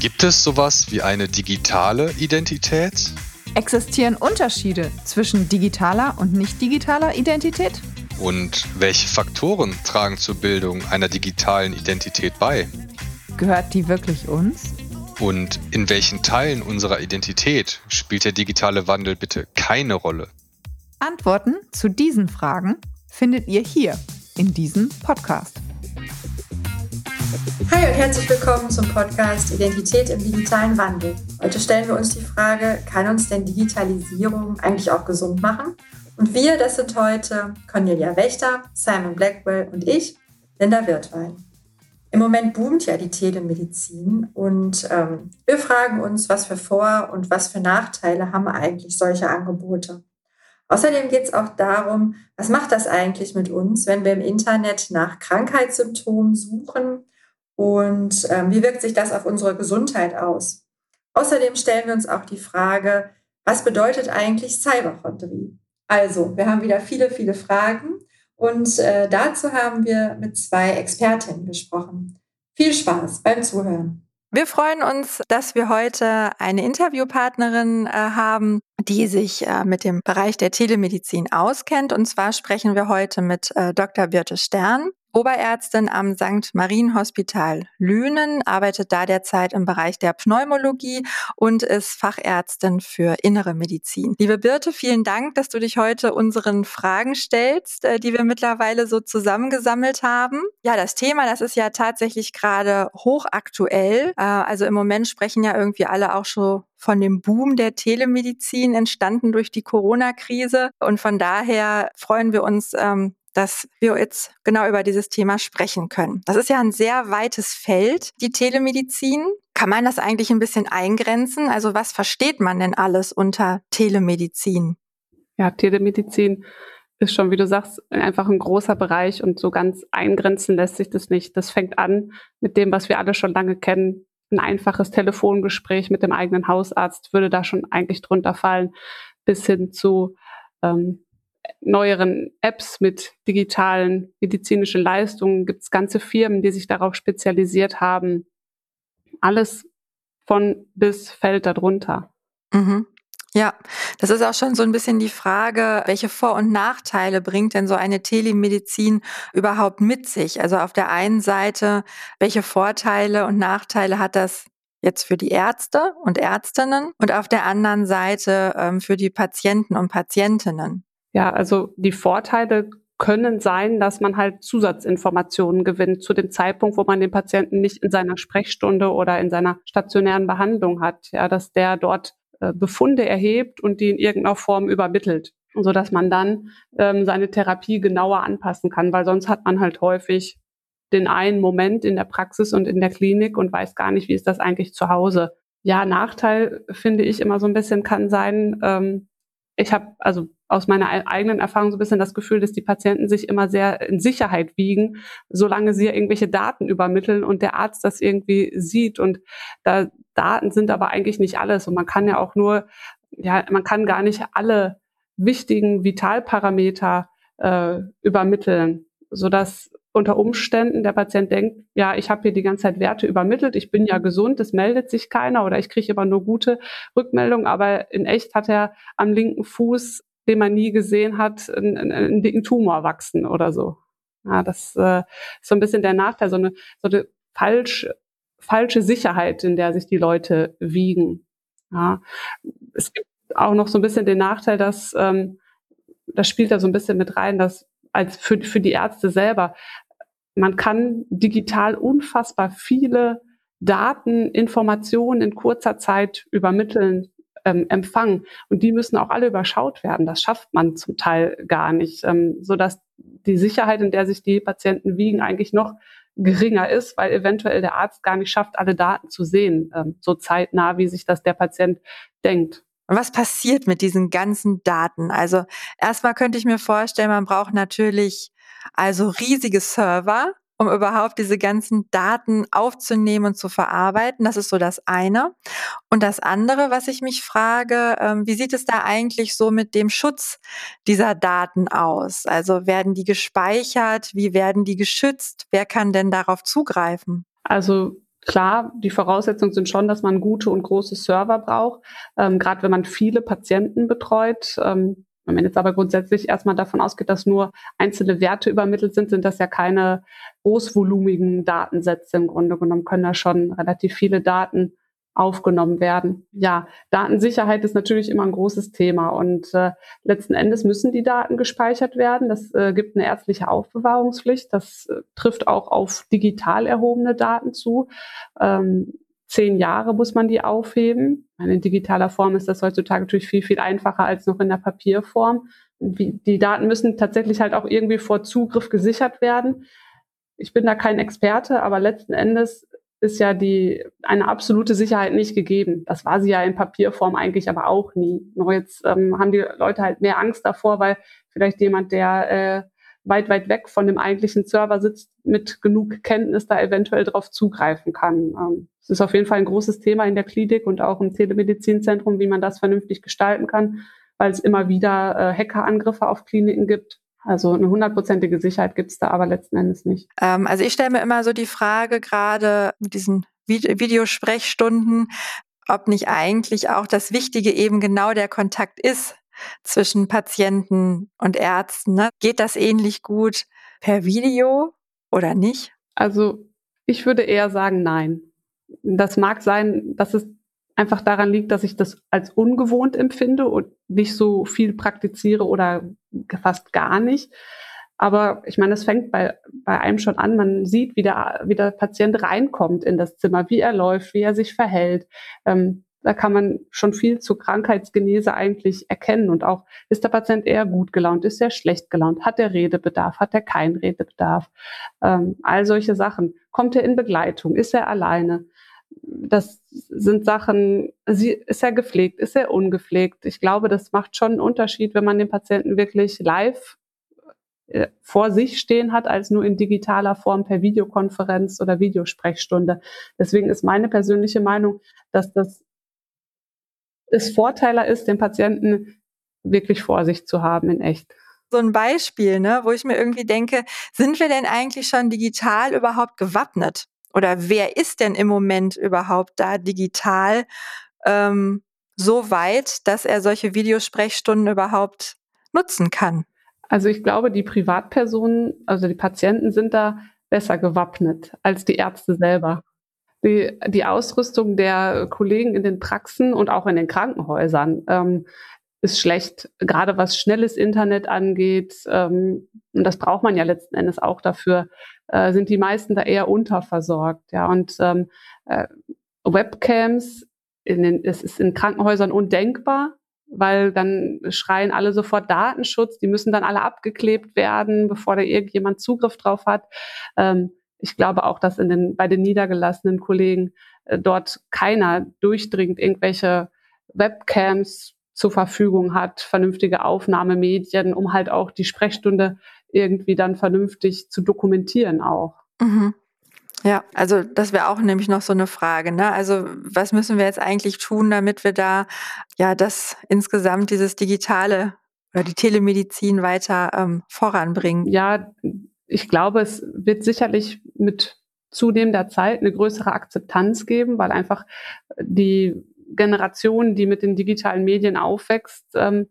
Gibt es sowas wie eine digitale Identität? Existieren Unterschiede zwischen digitaler und nicht digitaler Identität? Und welche Faktoren tragen zur Bildung einer digitalen Identität bei? Gehört die wirklich uns? Und in welchen Teilen unserer Identität spielt der digitale Wandel bitte keine Rolle? Antworten zu diesen Fragen findet ihr hier in diesem Podcast. Hi und herzlich willkommen zum Podcast Identität im digitalen Wandel. Heute stellen wir uns die Frage, kann uns denn Digitalisierung eigentlich auch gesund machen? Und wir, das sind heute Cornelia Wächter, Simon Blackwell und ich, Linda Wirtwein. Im Moment boomt ja die Telemedizin und ähm, wir fragen uns, was für Vor- und was für Nachteile haben eigentlich solche Angebote. Außerdem geht es auch darum, was macht das eigentlich mit uns, wenn wir im Internet nach Krankheitssymptomen suchen und ähm, wie wirkt sich das auf unsere Gesundheit aus? Außerdem stellen wir uns auch die Frage, was bedeutet eigentlich Cyberchondrie? Also, wir haben wieder viele, viele Fragen und äh, dazu haben wir mit zwei Expertinnen gesprochen. Viel Spaß beim Zuhören. Wir freuen uns, dass wir heute eine Interviewpartnerin äh, haben, die sich äh, mit dem Bereich der Telemedizin auskennt. Und zwar sprechen wir heute mit äh, Dr. Birte Stern. Oberärztin am St. Marienhospital Lünen, arbeitet da derzeit im Bereich der Pneumologie und ist Fachärztin für innere Medizin. Liebe Birte, vielen Dank, dass du dich heute unseren Fragen stellst, äh, die wir mittlerweile so zusammengesammelt haben. Ja, das Thema, das ist ja tatsächlich gerade hochaktuell. Äh, also im Moment sprechen ja irgendwie alle auch schon von dem Boom der Telemedizin entstanden durch die Corona-Krise. Und von daher freuen wir uns, ähm, dass wir jetzt genau über dieses Thema sprechen können. Das ist ja ein sehr weites Feld, die Telemedizin. Kann man das eigentlich ein bisschen eingrenzen? Also was versteht man denn alles unter Telemedizin? Ja, Telemedizin ist schon, wie du sagst, einfach ein großer Bereich und so ganz eingrenzen lässt sich das nicht. Das fängt an mit dem, was wir alle schon lange kennen. Ein einfaches Telefongespräch mit dem eigenen Hausarzt würde da schon eigentlich drunter fallen, bis hin zu ähm, neueren Apps mit digitalen medizinischen Leistungen gibt es ganze Firmen, die sich darauf spezialisiert haben. Alles von bis fällt darunter. Mhm. Ja, das ist auch schon so ein bisschen die Frage, welche Vor- und Nachteile bringt denn so eine Telemedizin überhaupt mit sich? Also auf der einen Seite, welche Vorteile und Nachteile hat das jetzt für die Ärzte und Ärztinnen und auf der anderen Seite ähm, für die Patienten und Patientinnen? Ja, also die Vorteile können sein, dass man halt Zusatzinformationen gewinnt zu dem Zeitpunkt, wo man den Patienten nicht in seiner Sprechstunde oder in seiner stationären Behandlung hat. Ja, dass der dort äh, Befunde erhebt und die in irgendeiner Form übermittelt, so dass man dann ähm, seine Therapie genauer anpassen kann, weil sonst hat man halt häufig den einen Moment in der Praxis und in der Klinik und weiß gar nicht, wie ist das eigentlich zu Hause. Ja, Nachteil finde ich immer so ein bisschen kann sein, ähm, ich habe also aus meiner eigenen Erfahrung so ein bisschen das Gefühl, dass die Patienten sich immer sehr in Sicherheit wiegen, solange sie irgendwelche Daten übermitteln und der Arzt das irgendwie sieht. Und da Daten sind aber eigentlich nicht alles. Und man kann ja auch nur, ja, man kann gar nicht alle wichtigen Vitalparameter äh, übermitteln, sodass unter Umständen der Patient denkt, ja, ich habe hier die ganze Zeit Werte übermittelt, ich bin ja gesund, es meldet sich keiner oder ich kriege immer nur gute Rückmeldungen, aber in echt hat er am linken Fuß den man nie gesehen hat, einen, einen dicken Tumor wachsen oder so. Ja, das äh, ist so ein bisschen der Nachteil, so eine, so eine falsch, falsche Sicherheit, in der sich die Leute wiegen. Ja, es gibt auch noch so ein bisschen den Nachteil, dass ähm, das spielt da so ein bisschen mit rein, dass als für, für die Ärzte selber, man kann digital unfassbar viele Daten, Informationen in kurzer Zeit übermitteln ähm, empfangen. Und die müssen auch alle überschaut werden. Das schafft man zum Teil gar nicht, ähm, sodass die Sicherheit, in der sich die Patienten wiegen, eigentlich noch geringer ist, weil eventuell der Arzt gar nicht schafft, alle Daten zu sehen, ähm, so zeitnah, wie sich das der Patient denkt. Und was passiert mit diesen ganzen Daten? Also erstmal könnte ich mir vorstellen, man braucht natürlich also riesige Server, um überhaupt diese ganzen Daten aufzunehmen und zu verarbeiten. Das ist so das eine. Und das andere, was ich mich frage, ähm, wie sieht es da eigentlich so mit dem Schutz dieser Daten aus? Also werden die gespeichert? Wie werden die geschützt? Wer kann denn darauf zugreifen? Also Klar, die Voraussetzungen sind schon, dass man gute und große Server braucht, ähm, gerade wenn man viele Patienten betreut. Ähm, wenn man jetzt aber grundsätzlich erstmal davon ausgeht, dass nur einzelne Werte übermittelt sind, sind das ja keine großvolumigen Datensätze im Grunde genommen, können da schon relativ viele Daten aufgenommen werden. Ja, Datensicherheit ist natürlich immer ein großes Thema und äh, letzten Endes müssen die Daten gespeichert werden. Das äh, gibt eine ärztliche Aufbewahrungspflicht. Das äh, trifft auch auf digital erhobene Daten zu. Ähm, zehn Jahre muss man die aufheben. In digitaler Form ist das heutzutage natürlich viel, viel einfacher als noch in der Papierform. Die Daten müssen tatsächlich halt auch irgendwie vor Zugriff gesichert werden. Ich bin da kein Experte, aber letzten Endes ist ja die, eine absolute Sicherheit nicht gegeben. Das war sie ja in Papierform eigentlich aber auch nie. Nur jetzt ähm, haben die Leute halt mehr Angst davor, weil vielleicht jemand, der äh, weit, weit weg von dem eigentlichen Server sitzt, mit genug Kenntnis da eventuell drauf zugreifen kann. Ähm, es ist auf jeden Fall ein großes Thema in der Klinik und auch im Telemedizinzentrum, wie man das vernünftig gestalten kann, weil es immer wieder äh, Hackerangriffe auf Kliniken gibt. Also eine hundertprozentige Sicherheit gibt es da aber letzten Endes nicht. Ähm, also ich stelle mir immer so die Frage, gerade mit diesen Videosprechstunden, ob nicht eigentlich auch das Wichtige eben genau der Kontakt ist zwischen Patienten und Ärzten. Ne? Geht das ähnlich gut per Video oder nicht? Also ich würde eher sagen, nein. Das mag sein, dass es einfach daran liegt, dass ich das als ungewohnt empfinde und nicht so viel praktiziere oder fast gar nicht. Aber ich meine, es fängt bei, bei einem schon an. Man sieht, wie der, wie der Patient reinkommt in das Zimmer, wie er läuft, wie er sich verhält. Ähm, da kann man schon viel zur Krankheitsgenese eigentlich erkennen und auch, ist der Patient eher gut gelaunt, ist er schlecht gelaunt, hat er Redebedarf, hat er keinen Redebedarf, ähm, all solche Sachen. Kommt er in Begleitung, ist er alleine? Das sind Sachen, ist er gepflegt, ist er ungepflegt? Ich glaube, das macht schon einen Unterschied, wenn man den Patienten wirklich live äh, vor sich stehen hat, als nur in digitaler Form per Videokonferenz oder Videosprechstunde. Deswegen ist meine persönliche Meinung, dass das es Vorteiler ist, den Patienten wirklich vor sich zu haben in echt. So ein Beispiel, ne, wo ich mir irgendwie denke, sind wir denn eigentlich schon digital überhaupt gewappnet? Oder wer ist denn im Moment überhaupt da digital ähm, so weit, dass er solche Videosprechstunden überhaupt nutzen kann? Also ich glaube, die Privatpersonen, also die Patienten sind da besser gewappnet als die Ärzte selber die, die Ausrüstung der Kollegen in den Praxen und auch in den Krankenhäusern ähm, ist schlecht, gerade was schnelles Internet angeht. Ähm, und das braucht man ja letzten Endes auch dafür, äh, sind die meisten da eher unterversorgt. Ja, und ähm, äh, Webcams, in den, es ist in Krankenhäusern undenkbar, weil dann schreien alle sofort Datenschutz, die müssen dann alle abgeklebt werden, bevor da irgendjemand Zugriff drauf hat. Ähm, ich glaube auch, dass in den, bei den niedergelassenen Kollegen äh, dort keiner durchdringend irgendwelche Webcams zur Verfügung hat, vernünftige Aufnahmemedien, um halt auch die Sprechstunde irgendwie dann vernünftig zu dokumentieren auch. Mhm. Ja, also das wäre auch nämlich noch so eine Frage. Ne? Also was müssen wir jetzt eigentlich tun, damit wir da ja das insgesamt dieses digitale oder die Telemedizin weiter ähm, voranbringen? Ja, ich glaube, es wird sicherlich mit zunehmender Zeit eine größere Akzeptanz geben, weil einfach die Generation, die mit den digitalen Medien aufwächst, ähm,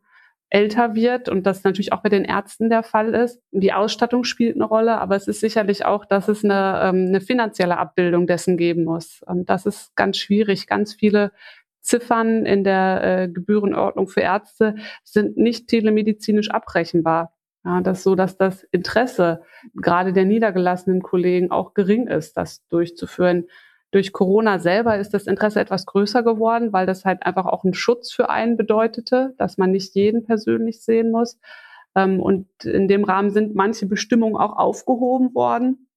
älter wird und das natürlich auch bei den Ärzten der Fall ist. Die Ausstattung spielt eine Rolle, aber es ist sicherlich auch, dass es eine, ähm, eine finanzielle Abbildung dessen geben muss. Und das ist ganz schwierig. Ganz viele Ziffern in der äh, Gebührenordnung für Ärzte sind nicht telemedizinisch abrechenbar. Ja, das so, dass das Interesse gerade der niedergelassenen Kollegen auch gering ist, das durchzuführen. Durch Corona selber ist das Interesse etwas größer geworden, weil das halt einfach auch einen Schutz für einen bedeutete, dass man nicht jeden persönlich sehen muss. Ähm, und in dem Rahmen sind manche Bestimmungen auch aufgehoben worden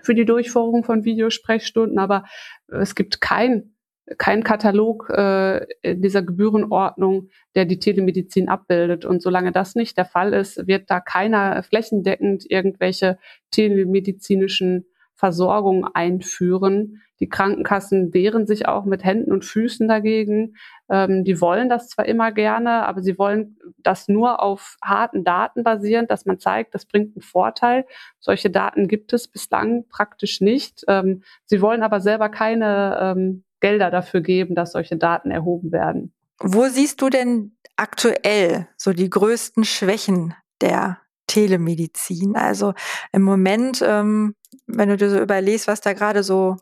für die Durchführung von Videosprechstunden, aber es gibt kein kein Katalog äh, in dieser Gebührenordnung, der die Telemedizin abbildet. Und solange das nicht der Fall ist, wird da keiner flächendeckend irgendwelche telemedizinischen Versorgung einführen. Die Krankenkassen wehren sich auch mit Händen und Füßen dagegen. Ähm, die wollen das zwar immer gerne, aber sie wollen das nur auf harten Daten basierend, dass man zeigt, das bringt einen Vorteil. Solche Daten gibt es bislang praktisch nicht. Ähm, sie wollen aber selber keine ähm, Gelder dafür geben, dass solche Daten erhoben werden. Wo siehst du denn aktuell so die größten Schwächen der Telemedizin? Also im Moment, ähm, wenn du dir so überlegst, was da gerade so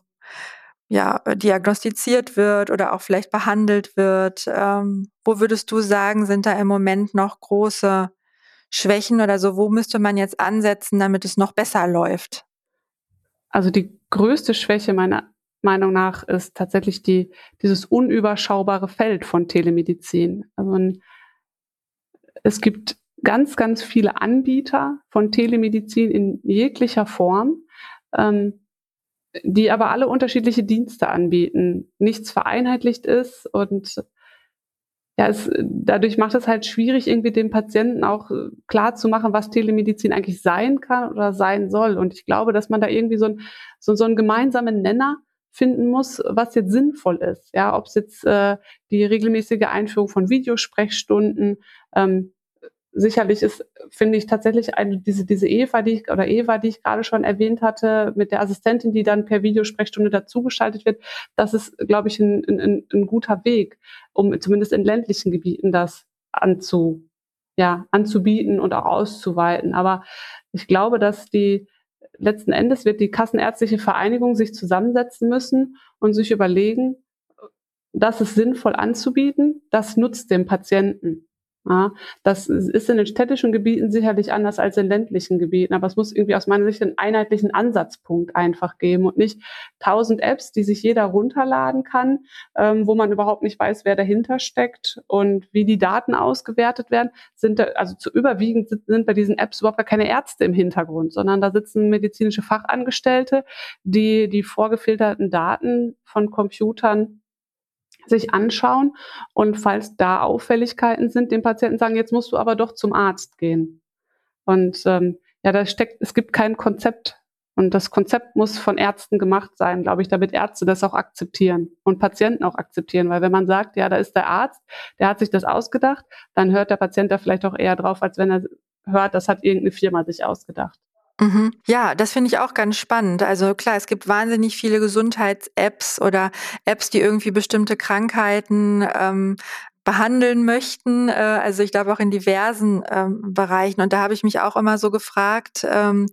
ja, diagnostiziert wird oder auch vielleicht behandelt wird, ähm, wo würdest du sagen, sind da im Moment noch große Schwächen oder so? Wo müsste man jetzt ansetzen, damit es noch besser läuft? Also die größte Schwäche meiner Meinung nach ist tatsächlich die, dieses unüberschaubare Feld von Telemedizin. Also es gibt ganz, ganz viele Anbieter von Telemedizin in jeglicher Form, ähm, die aber alle unterschiedliche Dienste anbieten. Nichts vereinheitlicht ist und ja, es, dadurch macht es halt schwierig, irgendwie dem Patienten auch äh, klar zu machen, was Telemedizin eigentlich sein kann oder sein soll. Und ich glaube, dass man da irgendwie so, ein, so, so einen gemeinsamen Nenner finden muss, was jetzt sinnvoll ist. Ja, ob es jetzt äh, die regelmäßige Einführung von Videosprechstunden, ähm, sicherlich ist, finde ich tatsächlich eine, diese, diese Eva, die ich, oder Eva, die ich gerade schon erwähnt hatte, mit der Assistentin, die dann per Videosprechstunde dazugeschaltet wird, das ist, glaube ich, ein, ein, ein guter Weg, um zumindest in ländlichen Gebieten das anzu, ja, anzubieten und auch auszuweiten. Aber ich glaube, dass die, letzten Endes wird die Kassenärztliche Vereinigung sich zusammensetzen müssen und sich überlegen, das ist sinnvoll anzubieten, das nutzt dem Patienten. Ja, das ist in den städtischen Gebieten sicherlich anders als in ländlichen Gebieten, aber es muss irgendwie aus meiner Sicht einen einheitlichen Ansatzpunkt einfach geben und nicht tausend Apps, die sich jeder runterladen kann, ähm, wo man überhaupt nicht weiß, wer dahinter steckt und wie die Daten ausgewertet werden. Sind da, also zu überwiegend sind, bei diesen Apps überhaupt gar keine Ärzte im Hintergrund, sondern da sitzen medizinische Fachangestellte, die die vorgefilterten Daten von Computern sich anschauen und falls da Auffälligkeiten sind, dem Patienten sagen, jetzt musst du aber doch zum Arzt gehen. Und ähm, ja, da steckt, es gibt kein Konzept. Und das Konzept muss von Ärzten gemacht sein, glaube ich, damit Ärzte das auch akzeptieren und Patienten auch akzeptieren. Weil wenn man sagt, ja, da ist der Arzt, der hat sich das ausgedacht, dann hört der Patient da vielleicht auch eher drauf, als wenn er hört, das hat irgendeine Firma sich ausgedacht. Mhm. Ja, das finde ich auch ganz spannend. Also klar, es gibt wahnsinnig viele Gesundheits-Apps oder Apps, die irgendwie bestimmte Krankheiten ähm, behandeln möchten. Äh, also ich glaube auch in diversen ähm, Bereichen. Und da habe ich mich auch immer so gefragt, ähm,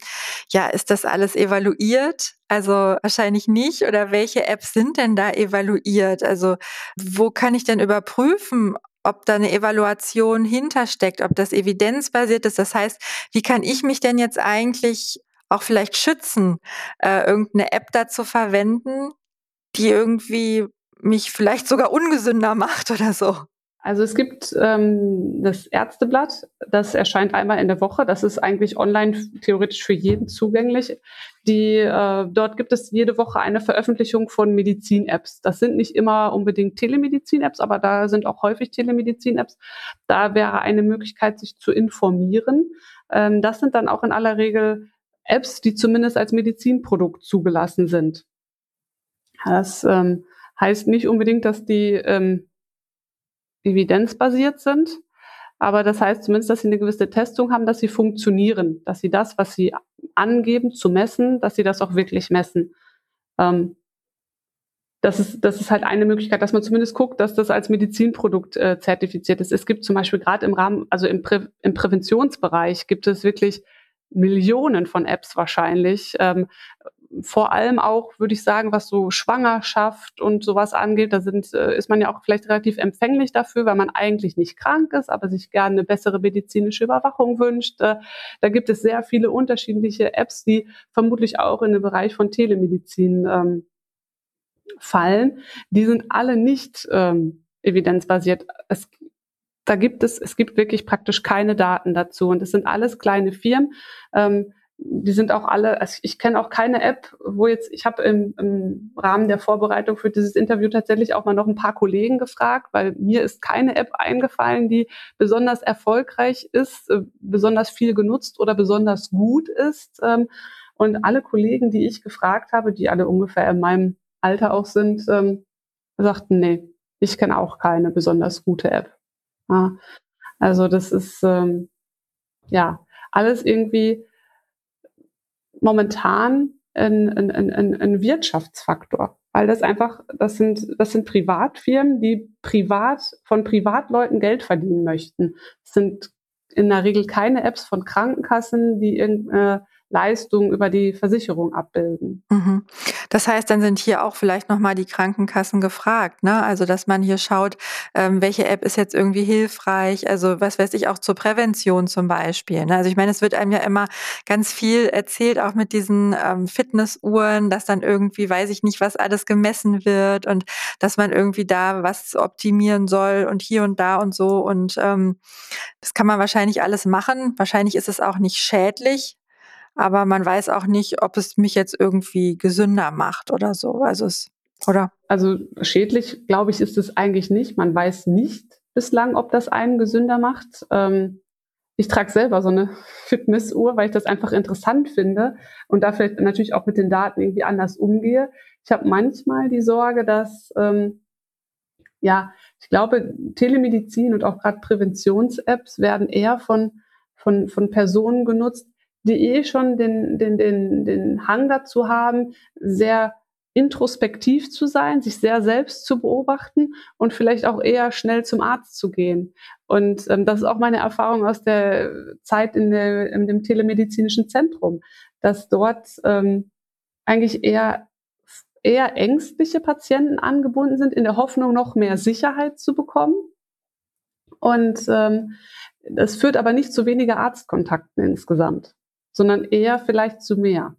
ja, ist das alles evaluiert? Also wahrscheinlich nicht. Oder welche Apps sind denn da evaluiert? Also wo kann ich denn überprüfen, ob da eine Evaluation hintersteckt, ob das evidenzbasiert ist. Das heißt, wie kann ich mich denn jetzt eigentlich auch vielleicht schützen, äh, irgendeine App dazu verwenden, die irgendwie mich vielleicht sogar ungesünder macht oder so? Also es gibt ähm, das Ärzteblatt, das erscheint einmal in der Woche. Das ist eigentlich online theoretisch für jeden zugänglich. Die, äh, dort gibt es jede Woche eine Veröffentlichung von Medizin-Apps. Das sind nicht immer unbedingt Telemedizin-Apps, aber da sind auch häufig Telemedizin-Apps. Da wäre eine Möglichkeit, sich zu informieren. Ähm, das sind dann auch in aller Regel Apps, die zumindest als Medizinprodukt zugelassen sind. Das ähm, heißt nicht unbedingt, dass die ähm, evidenzbasiert sind. Aber das heißt zumindest, dass sie eine gewisse Testung haben, dass sie funktionieren, dass sie das, was sie angeben zu messen, dass sie das auch wirklich messen. Ähm, das ist, das ist halt eine Möglichkeit, dass man zumindest guckt, dass das als Medizinprodukt äh, zertifiziert ist. Es gibt zum Beispiel gerade im Rahmen, also im, Prä im Präventionsbereich gibt es wirklich Millionen von Apps wahrscheinlich, ähm, vor allem auch, würde ich sagen, was so Schwangerschaft und sowas angeht, da sind, äh, ist man ja auch vielleicht relativ empfänglich dafür, weil man eigentlich nicht krank ist, aber sich gerne eine bessere medizinische Überwachung wünscht. Äh, da gibt es sehr viele unterschiedliche Apps, die vermutlich auch in den Bereich von Telemedizin ähm, fallen. Die sind alle nicht ähm, evidenzbasiert. Es, da gibt es, es gibt wirklich praktisch keine Daten dazu und es sind alles kleine Firmen. Ähm, die sind auch alle, also ich kenne auch keine App, wo jetzt, ich habe im, im Rahmen der Vorbereitung für dieses Interview tatsächlich auch mal noch ein paar Kollegen gefragt, weil mir ist keine App eingefallen, die besonders erfolgreich ist, äh, besonders viel genutzt oder besonders gut ist. Ähm, Und alle Kollegen, die ich gefragt habe, die alle ungefähr in meinem Alter auch sind, ähm, sagten, nee, ich kenne auch keine besonders gute App. Also das ist ähm, ja alles irgendwie momentan ein, ein, ein, ein Wirtschaftsfaktor, weil das einfach, das sind, das sind Privatfirmen, die privat von Privatleuten Geld verdienen möchten. Das sind in der Regel keine Apps von Krankenkassen, die irgendeine Leistungen über die Versicherung abbilden. Mhm. Das heißt, dann sind hier auch vielleicht nochmal die Krankenkassen gefragt, ne? Also dass man hier schaut, ähm, welche App ist jetzt irgendwie hilfreich, also was weiß ich auch zur Prävention zum Beispiel. Ne? Also ich meine, es wird einem ja immer ganz viel erzählt, auch mit diesen ähm, Fitnessuhren, dass dann irgendwie, weiß ich nicht, was alles gemessen wird und dass man irgendwie da was optimieren soll und hier und da und so. Und ähm, das kann man wahrscheinlich alles machen. Wahrscheinlich ist es auch nicht schädlich, aber man weiß auch nicht, ob es mich jetzt irgendwie gesünder macht oder so. Also es, oder? Also schädlich, glaube ich, ist es eigentlich nicht. Man weiß nicht bislang, ob das einen gesünder macht. Ähm, ich trage selber so eine Fitnessuhr, weil ich das einfach interessant finde und da vielleicht natürlich auch mit den Daten irgendwie anders umgehe. Ich habe manchmal die Sorge, dass ähm, ja, ich glaube, Telemedizin und auch gerade Präventions-Apps werden eher von, von, von Personen genutzt, die eh schon den, den, den, den Hang dazu haben, sehr introspektiv zu sein, sich sehr selbst zu beobachten und vielleicht auch eher schnell zum Arzt zu gehen. Und ähm, das ist auch meine Erfahrung aus der Zeit in, der, in dem telemedizinischen Zentrum, dass dort ähm, eigentlich eher eher ängstliche Patienten angebunden sind, in der Hoffnung, noch mehr Sicherheit zu bekommen. Und ähm, das führt aber nicht zu weniger Arztkontakten insgesamt sondern eher vielleicht zu mehr.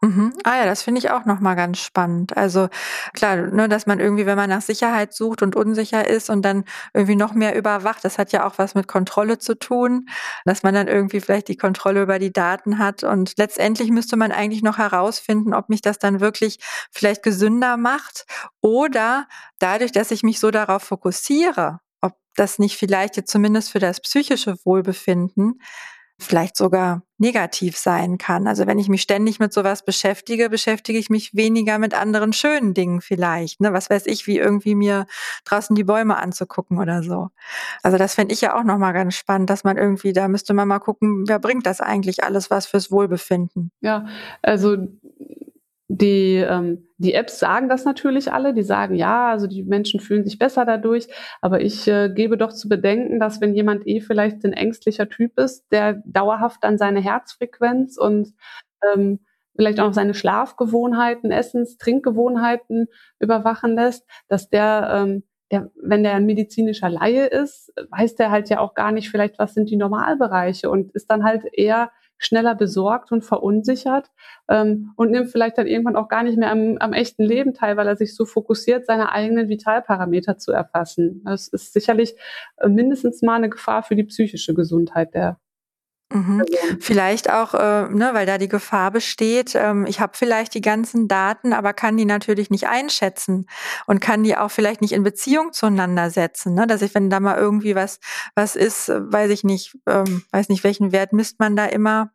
Mhm. Ah ja, das finde ich auch nochmal ganz spannend. Also klar, ne, dass man irgendwie, wenn man nach Sicherheit sucht und unsicher ist und dann irgendwie noch mehr überwacht, das hat ja auch was mit Kontrolle zu tun, dass man dann irgendwie vielleicht die Kontrolle über die Daten hat und letztendlich müsste man eigentlich noch herausfinden, ob mich das dann wirklich vielleicht gesünder macht oder dadurch, dass ich mich so darauf fokussiere, ob das nicht vielleicht jetzt zumindest für das psychische Wohlbefinden vielleicht sogar negativ sein kann. Also wenn ich mich ständig mit sowas beschäftige, beschäftige ich mich weniger mit anderen schönen Dingen vielleicht. Ne? Was weiß ich, wie irgendwie mir draußen die Bäume anzugucken oder so. Also das fände ich ja auch nochmal ganz spannend, dass man irgendwie, da müsste man mal gucken, wer bringt das eigentlich alles was fürs Wohlbefinden. Ja, also die, ähm, die Apps sagen das natürlich alle, die sagen, ja, also die Menschen fühlen sich besser dadurch, aber ich äh, gebe doch zu bedenken, dass wenn jemand eh vielleicht ein ängstlicher Typ ist, der dauerhaft dann seine Herzfrequenz und ähm, vielleicht auch noch seine Schlafgewohnheiten, Essens-, Trinkgewohnheiten überwachen lässt, dass der, ähm, der, wenn der ein medizinischer Laie ist, weiß der halt ja auch gar nicht vielleicht, was sind die Normalbereiche und ist dann halt eher schneller besorgt und verunsichert ähm, und nimmt vielleicht dann irgendwann auch gar nicht mehr am, am echten Leben teil, weil er sich so fokussiert, seine eigenen Vitalparameter zu erfassen. Das ist sicherlich äh, mindestens mal eine Gefahr für die psychische Gesundheit der Mhm. Vielleicht auch, äh, ne, weil da die Gefahr besteht, ähm, ich habe vielleicht die ganzen Daten, aber kann die natürlich nicht einschätzen und kann die auch vielleicht nicht in Beziehung zueinander setzen. Ne? Dass ich, wenn da mal irgendwie was, was ist, äh, weiß ich nicht, ähm, weiß nicht, welchen Wert misst man da immer,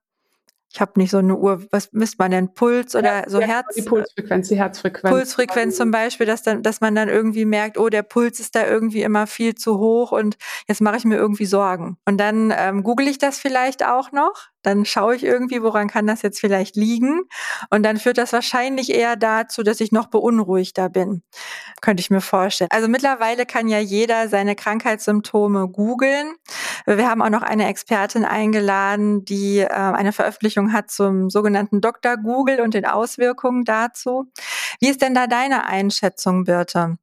ich habe nicht so eine Uhr, was misst man denn? Puls oder ja, so ja, Herz? Die Pulsfrequenz, die Herzfrequenz. Pulsfrequenz zum Beispiel, dass, dann, dass man dann irgendwie merkt, oh, der Puls ist da irgendwie immer viel zu hoch und jetzt mache ich mir irgendwie Sorgen. Und dann ähm, google ich das vielleicht auch noch dann schaue ich irgendwie, woran kann das jetzt vielleicht liegen. Und dann führt das wahrscheinlich eher dazu, dass ich noch beunruhigter bin. Könnte ich mir vorstellen. Also mittlerweile kann ja jeder seine Krankheitssymptome googeln. Wir haben auch noch eine Expertin eingeladen, die äh, eine Veröffentlichung hat zum sogenannten Dr. Google und den Auswirkungen dazu. Wie ist denn da deine Einschätzung, Birte?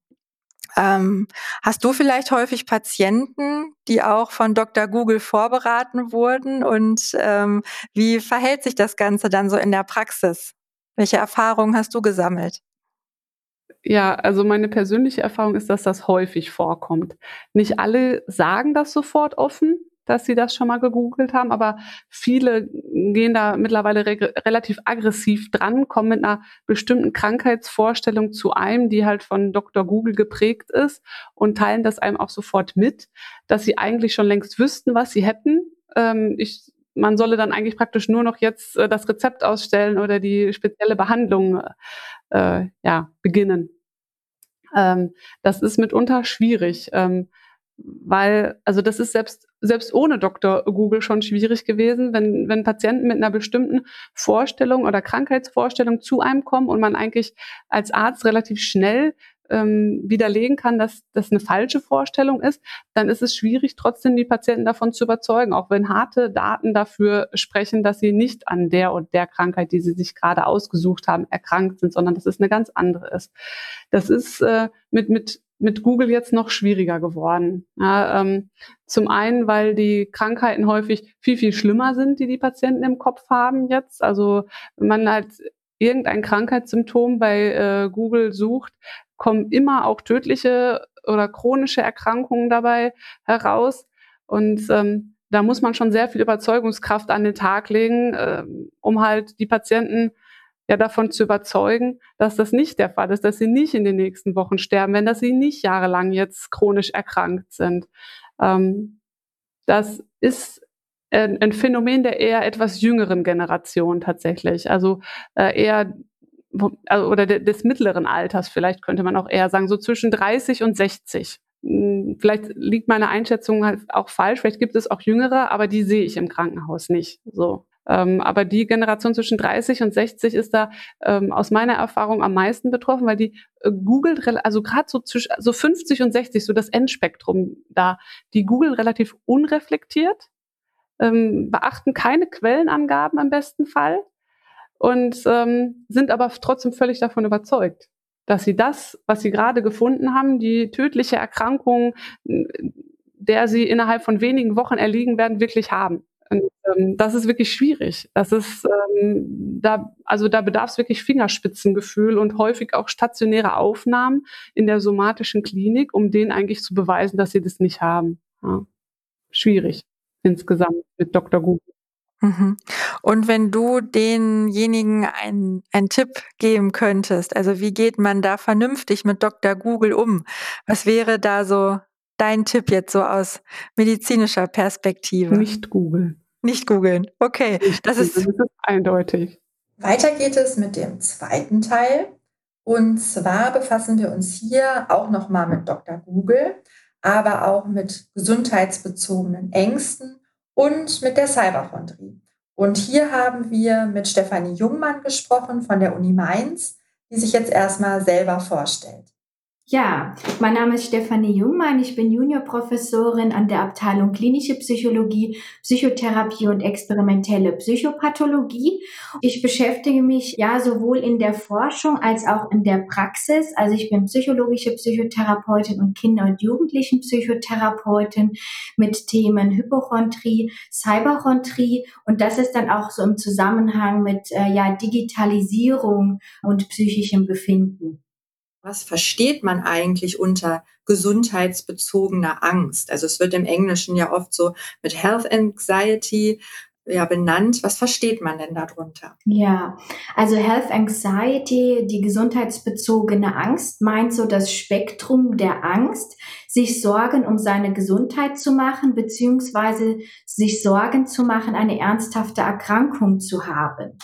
Ähm, hast du vielleicht häufig Patienten, die auch von Dr. Google vorberaten wurden? Und ähm, wie verhält sich das Ganze dann so in der Praxis? Welche Erfahrungen hast du gesammelt? Ja, also meine persönliche Erfahrung ist, dass das häufig vorkommt. Nicht alle sagen das sofort offen, dass sie das schon mal gegoogelt haben, aber viele gehen da mittlerweile re relativ aggressiv dran, kommen mit einer bestimmten Krankheitsvorstellung zu einem, die halt von Dr. Google geprägt ist und teilen das einem auch sofort mit, dass sie eigentlich schon längst wüssten, was sie hätten. Ähm, ich man solle dann eigentlich praktisch nur noch jetzt äh, das Rezept ausstellen oder die spezielle Behandlung äh, ja, beginnen. Ähm, das ist mitunter schwierig, ähm, weil, also das ist selbst, selbst ohne Dr. Google schon schwierig gewesen, wenn, wenn Patienten mit einer bestimmten Vorstellung oder Krankheitsvorstellung zu einem kommen und man eigentlich als Arzt relativ schnell ähm, widerlegen kann, dass das eine falsche Vorstellung ist, dann ist es schwierig, trotzdem die Patienten davon zu überzeugen, auch wenn harte Daten dafür sprechen, dass sie nicht an der und der Krankheit, die sie sich gerade ausgesucht haben, erkrankt sind, sondern dass es eine ganz andere ist. Das ist äh, mit, mit mit Google jetzt noch schwieriger geworden. Ja, ähm, zum einen, weil die Krankheiten häufig viel, viel schlimmer sind, die die Patienten im Kopf haben jetzt. Also man halt irgendein Krankheitssymptom bei äh, Google sucht, kommen immer auch tödliche oder chronische Erkrankungen dabei heraus. Und ähm, da muss man schon sehr viel Überzeugungskraft an den Tag legen, äh, um halt die Patienten ja davon zu überzeugen, dass das nicht der Fall ist, dass sie nicht in den nächsten Wochen sterben werden, dass sie nicht jahrelang jetzt chronisch erkrankt sind. Ähm, das ist ein, ein, Phänomen der eher etwas jüngeren Generation tatsächlich. Also äh, eher also, oder des mittleren Alters vielleicht könnte man auch eher sagen, so zwischen 30 und 60. Hm, vielleicht liegt meine Einschätzung halt auch falsch, vielleicht gibt es auch Jüngere, aber die sehe ich im Krankenhaus nicht. So. Ähm, aber die Generation zwischen 30 und 60 ist da ähm, aus meiner Erfahrung am meisten betroffen, weil die äh, googelt, also gerade so zwischen so 50 und 60, so das Endspektrum da, die googeln relativ unreflektiert, ähm, beachten keine Quellenangaben im besten Fall und ähm, sind aber trotzdem völlig davon überzeugt, dass sie das, was sie gerade gefunden haben, die tödliche Erkrankung, der sie innerhalb von wenigen Wochen erliegen werden, wirklich haben. Und ähm, das ist wirklich schwierig. Das ist ähm, da, also da bedarf es wirklich Fingerspitzengefühl und häufig auch stationäre Aufnahmen in der somatischen Klinik, um denen eigentlich zu beweisen, dass sie das nicht haben. Ja. Schwierig insgesamt mit Dr. Google. Mhm. Und wenn du denjenigen einen, einen Tipp geben könntest, also wie geht man da vernünftig mit Dr. Google um? Was wäre da so dein Tipp jetzt so aus medizinischer Perspektive? Nicht googeln. Nicht googeln. Okay, Nicht das, ist, das ist eindeutig. Weiter geht es mit dem zweiten Teil. Und zwar befassen wir uns hier auch nochmal mit Dr. Google, aber auch mit gesundheitsbezogenen Ängsten und mit der Cyberchondrie. Und hier haben wir mit Stefanie Jungmann gesprochen von der Uni Mainz, die sich jetzt erstmal selber vorstellt. Ja, mein Name ist Stefanie Jungmann. Ich bin Juniorprofessorin an der Abteilung Klinische Psychologie, Psychotherapie und experimentelle Psychopathologie. Ich beschäftige mich ja sowohl in der Forschung als auch in der Praxis. Also ich bin psychologische Psychotherapeutin und Kinder- und Jugendlichen-Psychotherapeutin mit Themen Hypochondrie, Cyberchondrie und das ist dann auch so im Zusammenhang mit äh, ja Digitalisierung und psychischem Befinden. Was versteht man eigentlich unter gesundheitsbezogener Angst? Also es wird im Englischen ja oft so mit Health Anxiety ja, benannt. Was versteht man denn darunter? Ja, also Health Anxiety, die gesundheitsbezogene Angst, meint so das Spektrum der Angst, sich Sorgen um seine Gesundheit zu machen, beziehungsweise sich Sorgen zu machen, eine ernsthafte Erkrankung zu haben.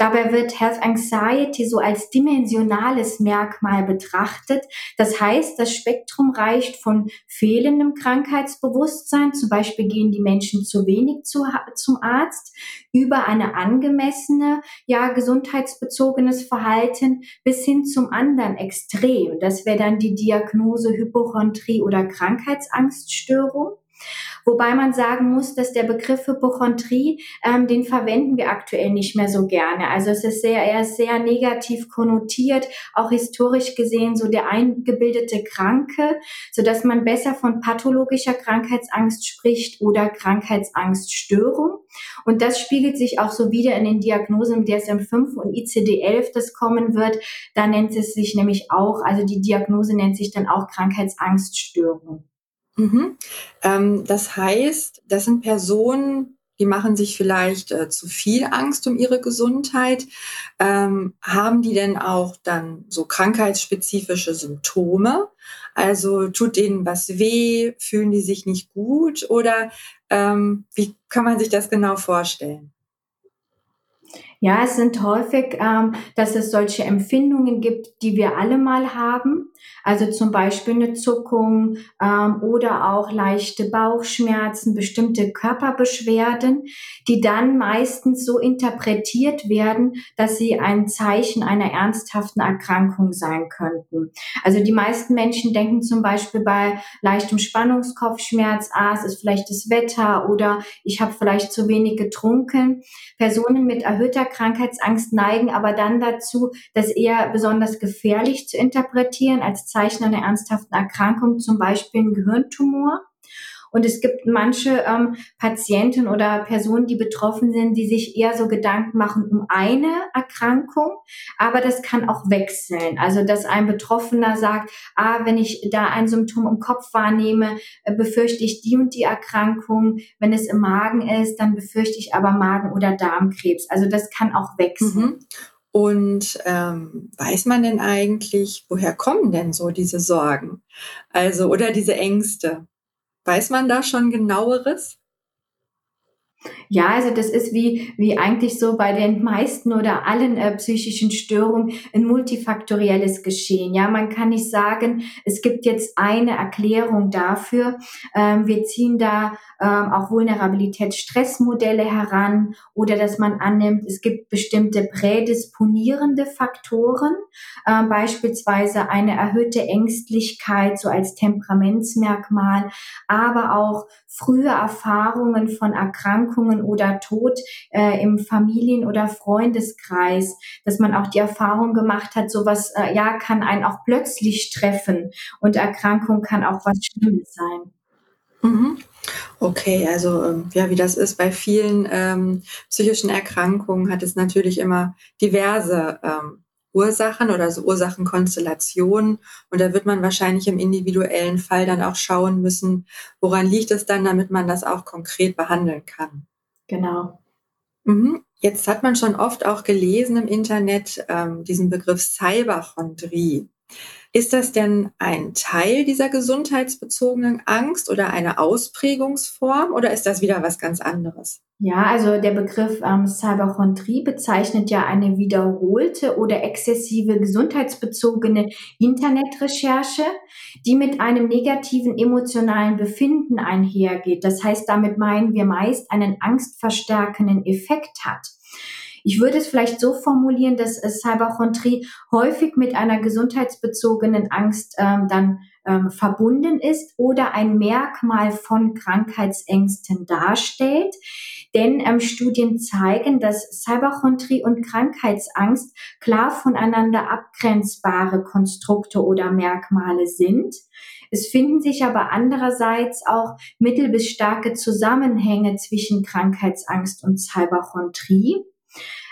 Dabei wird Health Anxiety so als dimensionales Merkmal betrachtet. Das heißt, das Spektrum reicht von fehlendem Krankheitsbewusstsein, zum Beispiel gehen die Menschen zu wenig zu, zum Arzt, über eine angemessene, ja, gesundheitsbezogenes Verhalten bis hin zum anderen Extrem. Das wäre dann die Diagnose Hypochondrie oder Krankheitsangststörung. Wobei man sagen muss, dass der Begriff Hypochondrie, ähm, den verwenden wir aktuell nicht mehr so gerne. Also es ist sehr, er ist sehr negativ konnotiert, auch historisch gesehen so der eingebildete Kranke, so dass man besser von pathologischer Krankheitsangst spricht oder Krankheitsangststörung. Und das spiegelt sich auch so wieder in den Diagnosen DSM-5 und ICD-11, das kommen wird. Da nennt es sich nämlich auch, also die Diagnose nennt sich dann auch Krankheitsangststörung. Mhm. Ähm, das heißt, das sind Personen, die machen sich vielleicht äh, zu viel Angst um ihre Gesundheit. Ähm, haben die denn auch dann so krankheitsspezifische Symptome? Also tut denen was weh? Fühlen die sich nicht gut? Oder ähm, wie kann man sich das genau vorstellen? Ja, es sind häufig, ähm, dass es solche Empfindungen gibt, die wir alle mal haben. Also zum Beispiel eine Zuckung ähm, oder auch leichte Bauchschmerzen, bestimmte Körperbeschwerden, die dann meistens so interpretiert werden, dass sie ein Zeichen einer ernsthaften Erkrankung sein könnten. Also die meisten Menschen denken zum Beispiel bei leichtem Spannungskopfschmerz, ah, es ist vielleicht das Wetter oder ich habe vielleicht zu wenig getrunken. Personen mit erhöhter Krankheitsangst neigen aber dann dazu, das eher besonders gefährlich zu interpretieren als Zeichen einer ernsthaften Erkrankung, zum Beispiel ein Gehirntumor. Und es gibt manche ähm, Patienten oder Personen, die betroffen sind, die sich eher so Gedanken machen um eine Erkrankung, aber das kann auch wechseln. Also dass ein Betroffener sagt, ah, wenn ich da ein Symptom im Kopf wahrnehme, äh, befürchte ich die und die Erkrankung. Wenn es im Magen ist, dann befürchte ich aber Magen- oder Darmkrebs. Also das kann auch wechseln. Mhm. Und ähm, weiß man denn eigentlich, woher kommen denn so diese Sorgen? Also oder diese Ängste? Weiß man da schon genaueres? Ja, also das ist wie, wie eigentlich so bei den meisten oder allen äh, psychischen Störungen ein multifaktorielles Geschehen. Ja, man kann nicht sagen, es gibt jetzt eine Erklärung dafür. Ähm, wir ziehen da ähm, auch Vulnerabilitätsstressmodelle heran oder dass man annimmt, es gibt bestimmte prädisponierende Faktoren, äh, beispielsweise eine erhöhte Ängstlichkeit so als Temperamentsmerkmal, aber auch frühe Erfahrungen von Erkrankungen oder Tod äh, im Familien- oder Freundeskreis, dass man auch die Erfahrung gemacht hat, sowas äh, ja kann einen auch plötzlich treffen und Erkrankung kann auch was Schlimmes sein. Mhm. Okay, also ähm, ja, wie das ist bei vielen ähm, psychischen Erkrankungen, hat es natürlich immer diverse ähm, Ursachen oder so Ursachenkonstellationen. Und da wird man wahrscheinlich im individuellen Fall dann auch schauen müssen, woran liegt es dann, damit man das auch konkret behandeln kann. Genau. Mhm. Jetzt hat man schon oft auch gelesen im Internet ähm, diesen Begriff Cyberchondrie. Ist das denn ein Teil dieser gesundheitsbezogenen Angst oder eine Ausprägungsform oder ist das wieder was ganz anderes? Ja, also der Begriff ähm, Cyberchondrie bezeichnet ja eine wiederholte oder exzessive gesundheitsbezogene Internetrecherche, die mit einem negativen emotionalen Befinden einhergeht. Das heißt, damit meinen wir meist einen angstverstärkenden Effekt hat. Ich würde es vielleicht so formulieren, dass Cyberchondrie häufig mit einer gesundheitsbezogenen Angst ähm, dann ähm, verbunden ist oder ein Merkmal von Krankheitsängsten darstellt. Denn ähm, Studien zeigen, dass Cyberchondrie und Krankheitsangst klar voneinander abgrenzbare Konstrukte oder Merkmale sind. Es finden sich aber andererseits auch mittel bis starke Zusammenhänge zwischen Krankheitsangst und Cyberchondrie.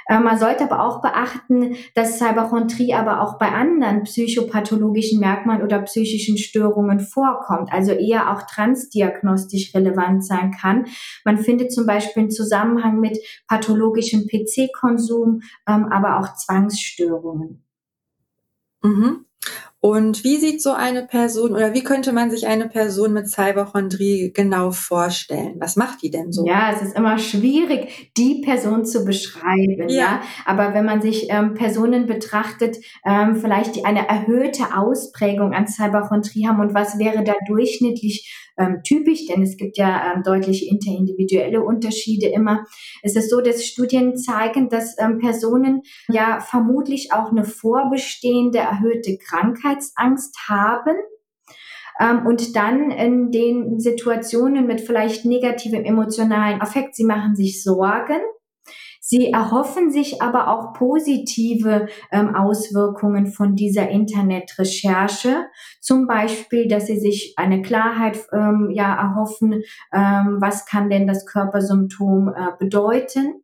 Äh, man sollte aber auch beachten, dass Cyberchondrie aber auch bei anderen psychopathologischen Merkmalen oder psychischen Störungen vorkommt, also eher auch transdiagnostisch relevant sein kann. Man findet zum Beispiel einen Zusammenhang mit pathologischem PC-Konsum, ähm, aber auch Zwangsstörungen. Mhm. Und wie sieht so eine Person oder wie könnte man sich eine Person mit Cyberchondrie genau vorstellen? Was macht die denn so? Ja, es ist immer schwierig, die Person zu beschreiben. Ja. ja? Aber wenn man sich ähm, Personen betrachtet, ähm, vielleicht die eine erhöhte Ausprägung an Cyberchondrie haben und was wäre da durchschnittlich ähm, typisch, denn es gibt ja ähm, deutliche interindividuelle Unterschiede immer. Es ist so, dass Studien zeigen, dass ähm, Personen ja vermutlich auch eine vorbestehende erhöhte Krankheitsangst haben ähm, und dann in den Situationen mit vielleicht negativem emotionalen Affekt, sie machen sich Sorgen Sie erhoffen sich aber auch positive ähm, Auswirkungen von dieser Internetrecherche. Zum Beispiel, dass sie sich eine Klarheit ähm, ja erhoffen, ähm, was kann denn das Körpersymptom äh, bedeuten.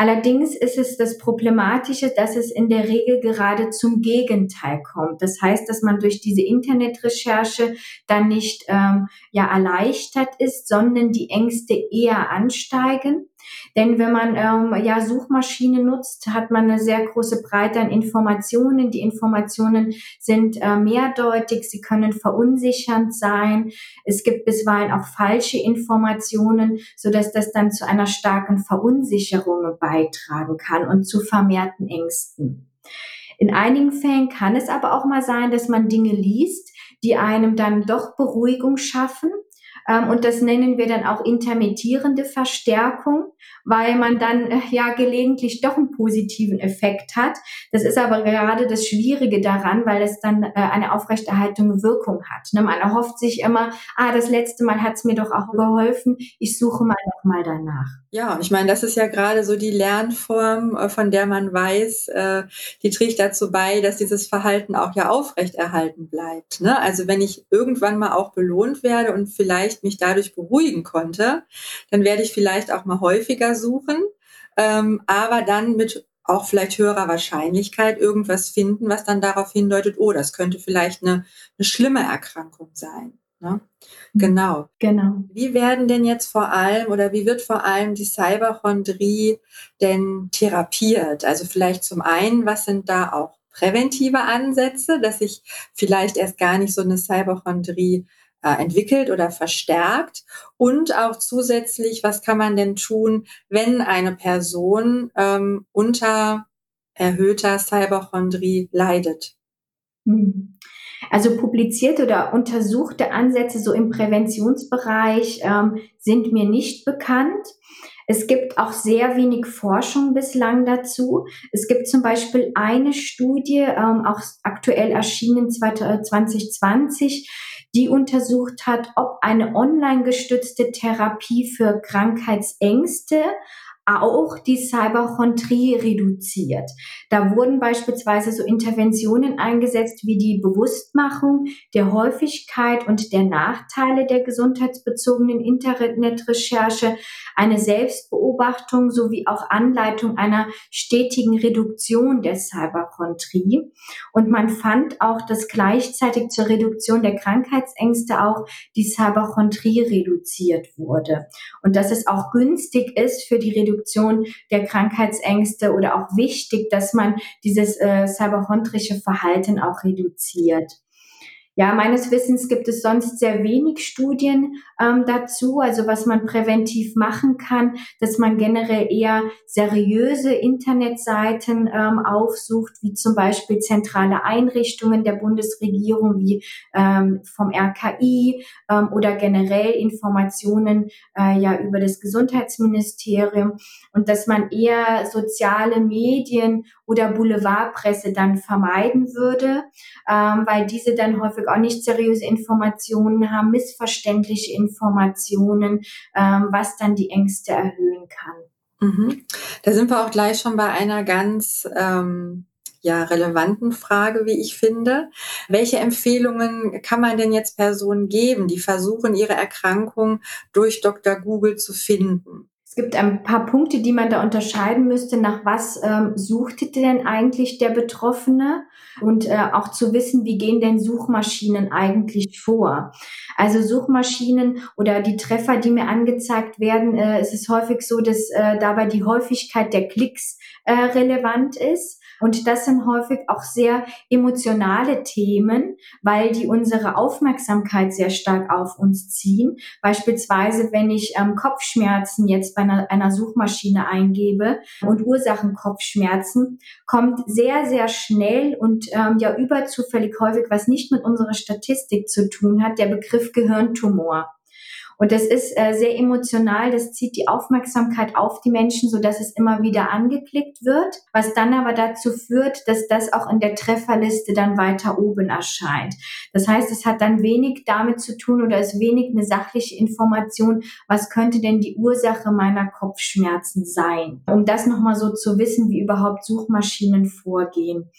Allerdings ist es das Problematische, dass es in der Regel gerade zum Gegenteil kommt. Das heißt, dass man durch diese Internetrecherche dann nicht ähm, ja erleichtert ist, sondern die Ängste eher ansteigen. Denn wenn man ähm, ja Suchmaschine nutzt, hat man eine sehr große Breite an Informationen. Die Informationen sind äh, mehrdeutig, sie können verunsichernd sein. Es gibt bisweilen auch falsche Informationen, so dass das dann zu einer starken Verunsicherung beitragen kann und zu vermehrten Ängsten. In einigen Fällen kann es aber auch mal sein, dass man Dinge liest, die einem dann doch Beruhigung schaffen und das nennen wir dann auch intermittierende Verstärkung, weil man dann äh, ja gelegentlich doch einen positiven Effekt hat. Das ist aber gerade das Schwierige daran, weil es dann äh, eine aufrechterhaltende Wirkung hat. Ne? Man erhofft sich immer, ah, das letzte Mal hat es mir doch auch geholfen, ich suche mal noch mal danach. Ja, und ich meine, das ist ja gerade so die Lernform, äh, von der man weiß, äh, die trägt dazu bei, dass dieses Verhalten auch ja aufrechterhalten bleibt. Ne? Also wenn ich irgendwann mal auch belohnt werde und vielleicht mich dadurch beruhigen konnte, dann werde ich vielleicht auch mal häufiger suchen, ähm, aber dann mit auch vielleicht höherer Wahrscheinlichkeit irgendwas finden, was dann darauf hindeutet, oh, das könnte vielleicht eine, eine schlimme Erkrankung sein. Ne? Mhm. Genau. Genau. Wie werden denn jetzt vor allem oder wie wird vor allem die Cyberchondrie denn therapiert? Also vielleicht zum einen, was sind da auch präventive Ansätze, dass sich vielleicht erst gar nicht so eine Cyberchondrie entwickelt oder verstärkt? Und auch zusätzlich, was kann man denn tun, wenn eine Person ähm, unter erhöhter Cyberchondrie leidet? Mhm. Also publizierte oder untersuchte Ansätze so im Präventionsbereich ähm, sind mir nicht bekannt. Es gibt auch sehr wenig Forschung bislang dazu. Es gibt zum Beispiel eine Studie, ähm, auch aktuell erschienen 2020, die untersucht hat, ob eine online gestützte Therapie für Krankheitsängste auch die Cyberchondrie reduziert. Da wurden beispielsweise so Interventionen eingesetzt wie die Bewusstmachung der Häufigkeit und der Nachteile der gesundheitsbezogenen Internetrecherche, eine Selbstbeobachtung sowie auch Anleitung einer stetigen Reduktion der Cyberchondrie. Und man fand auch, dass gleichzeitig zur Reduktion der Krankheitsängste auch die Cyberchondrie reduziert wurde. Und dass es auch günstig ist für die Reduktion Reduktion der Krankheitsängste oder auch wichtig, dass man dieses äh, cyberhondrische Verhalten auch reduziert. Ja, meines Wissens gibt es sonst sehr wenig Studien ähm, dazu, also was man präventiv machen kann, dass man generell eher seriöse Internetseiten ähm, aufsucht, wie zum Beispiel zentrale Einrichtungen der Bundesregierung, wie ähm, vom RKI ähm, oder generell Informationen äh, ja über das Gesundheitsministerium. Und dass man eher soziale Medien oder Boulevardpresse dann vermeiden würde, ähm, weil diese dann häufig auch nicht seriöse Informationen haben, missverständliche Informationen, ähm, was dann die Ängste erhöhen kann. Mhm. Da sind wir auch gleich schon bei einer ganz ähm, ja, relevanten Frage, wie ich finde. Welche Empfehlungen kann man denn jetzt Personen geben, die versuchen, ihre Erkrankung durch Dr. Google zu finden? Gibt ein paar Punkte, die man da unterscheiden müsste. Nach was ähm, suchte denn eigentlich der Betroffene? Und äh, auch zu wissen, wie gehen denn Suchmaschinen eigentlich vor? Also Suchmaschinen oder die Treffer, die mir angezeigt werden, äh, es ist häufig so, dass äh, dabei die Häufigkeit der Klicks äh, relevant ist. Und das sind häufig auch sehr emotionale Themen, weil die unsere Aufmerksamkeit sehr stark auf uns ziehen. Beispielsweise, wenn ich ähm, Kopfschmerzen jetzt bei einer, einer Suchmaschine eingebe und Ursachen Kopfschmerzen, kommt sehr, sehr schnell und ähm, ja überzufällig häufig, was nicht mit unserer Statistik zu tun hat, der Begriff Gehirntumor. Und das ist äh, sehr emotional, das zieht die Aufmerksamkeit auf die Menschen, so dass es immer wieder angeklickt wird, was dann aber dazu führt, dass das auch in der Trefferliste dann weiter oben erscheint. Das heißt, es hat dann wenig damit zu tun oder ist wenig eine sachliche Information, was könnte denn die Ursache meiner Kopfschmerzen sein, um das nochmal so zu wissen, wie überhaupt Suchmaschinen vorgehen.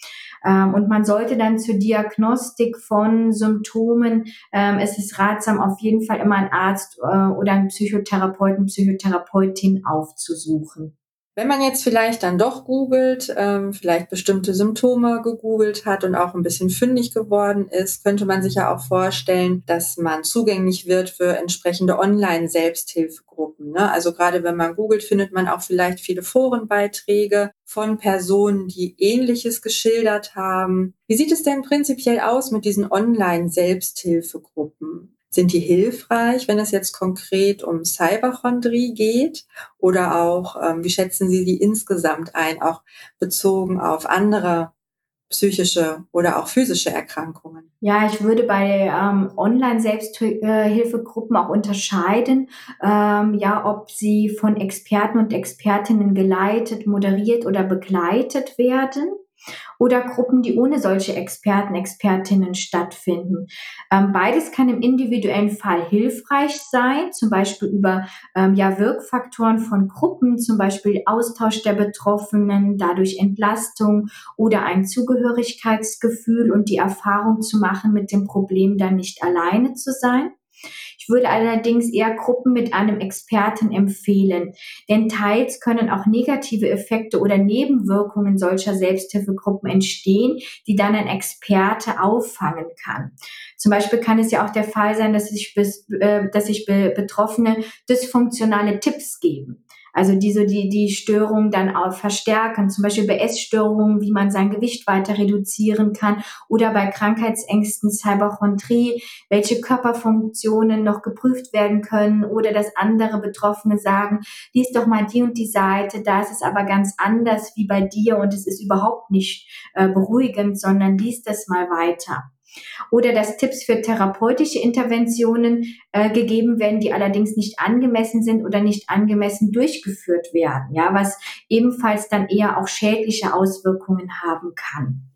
Ähm, und man sollte dann zur Diagnostik von Symptomen, ähm, es ist ratsam, auf jeden Fall immer einen Arzt äh, oder einen Psychotherapeuten, Psychotherapeutin aufzusuchen. Wenn man jetzt vielleicht dann doch googelt, ähm, vielleicht bestimmte Symptome gegoogelt hat und auch ein bisschen fündig geworden ist, könnte man sich ja auch vorstellen, dass man zugänglich wird für entsprechende Online-Selbsthilfegruppen. Ne? Also gerade wenn man googelt, findet man auch vielleicht viele Forenbeiträge von Personen, die Ähnliches geschildert haben. Wie sieht es denn prinzipiell aus mit diesen Online-Selbsthilfegruppen? Sind die hilfreich, wenn es jetzt konkret um Cyberchondrie geht? Oder auch, ähm, wie schätzen Sie die insgesamt ein, auch bezogen auf andere psychische oder auch physische Erkrankungen? Ja, ich würde bei ähm, Online-Selbsthilfegruppen auch unterscheiden, ähm, ja, ob sie von Experten und Expertinnen geleitet, moderiert oder begleitet werden oder Gruppen, die ohne solche Experten, Expertinnen stattfinden. Ähm, beides kann im individuellen Fall hilfreich sein, zum Beispiel über ähm, ja, Wirkfaktoren von Gruppen, zum Beispiel Austausch der Betroffenen, dadurch Entlastung oder ein Zugehörigkeitsgefühl und die Erfahrung zu machen, mit dem Problem dann nicht alleine zu sein. Ich würde allerdings eher Gruppen mit einem Experten empfehlen, denn teils können auch negative Effekte oder Nebenwirkungen solcher Selbsthilfegruppen entstehen, die dann ein Experte auffangen kann. Zum Beispiel kann es ja auch der Fall sein, dass sich, äh, dass Betroffene dysfunktionale Tipps geben. Also diese, die, die Störung dann auch verstärken, zum Beispiel bei Essstörungen, wie man sein Gewicht weiter reduzieren kann. Oder bei Krankheitsängsten, Cyberchondrie, welche Körperfunktionen noch geprüft werden können. Oder dass andere Betroffene sagen, lies doch mal die und die Seite, da ist es aber ganz anders wie bei dir und es ist überhaupt nicht äh, beruhigend, sondern lies das mal weiter oder dass Tipps für therapeutische Interventionen äh, gegeben werden, die allerdings nicht angemessen sind oder nicht angemessen durchgeführt werden, ja, was ebenfalls dann eher auch schädliche Auswirkungen haben kann.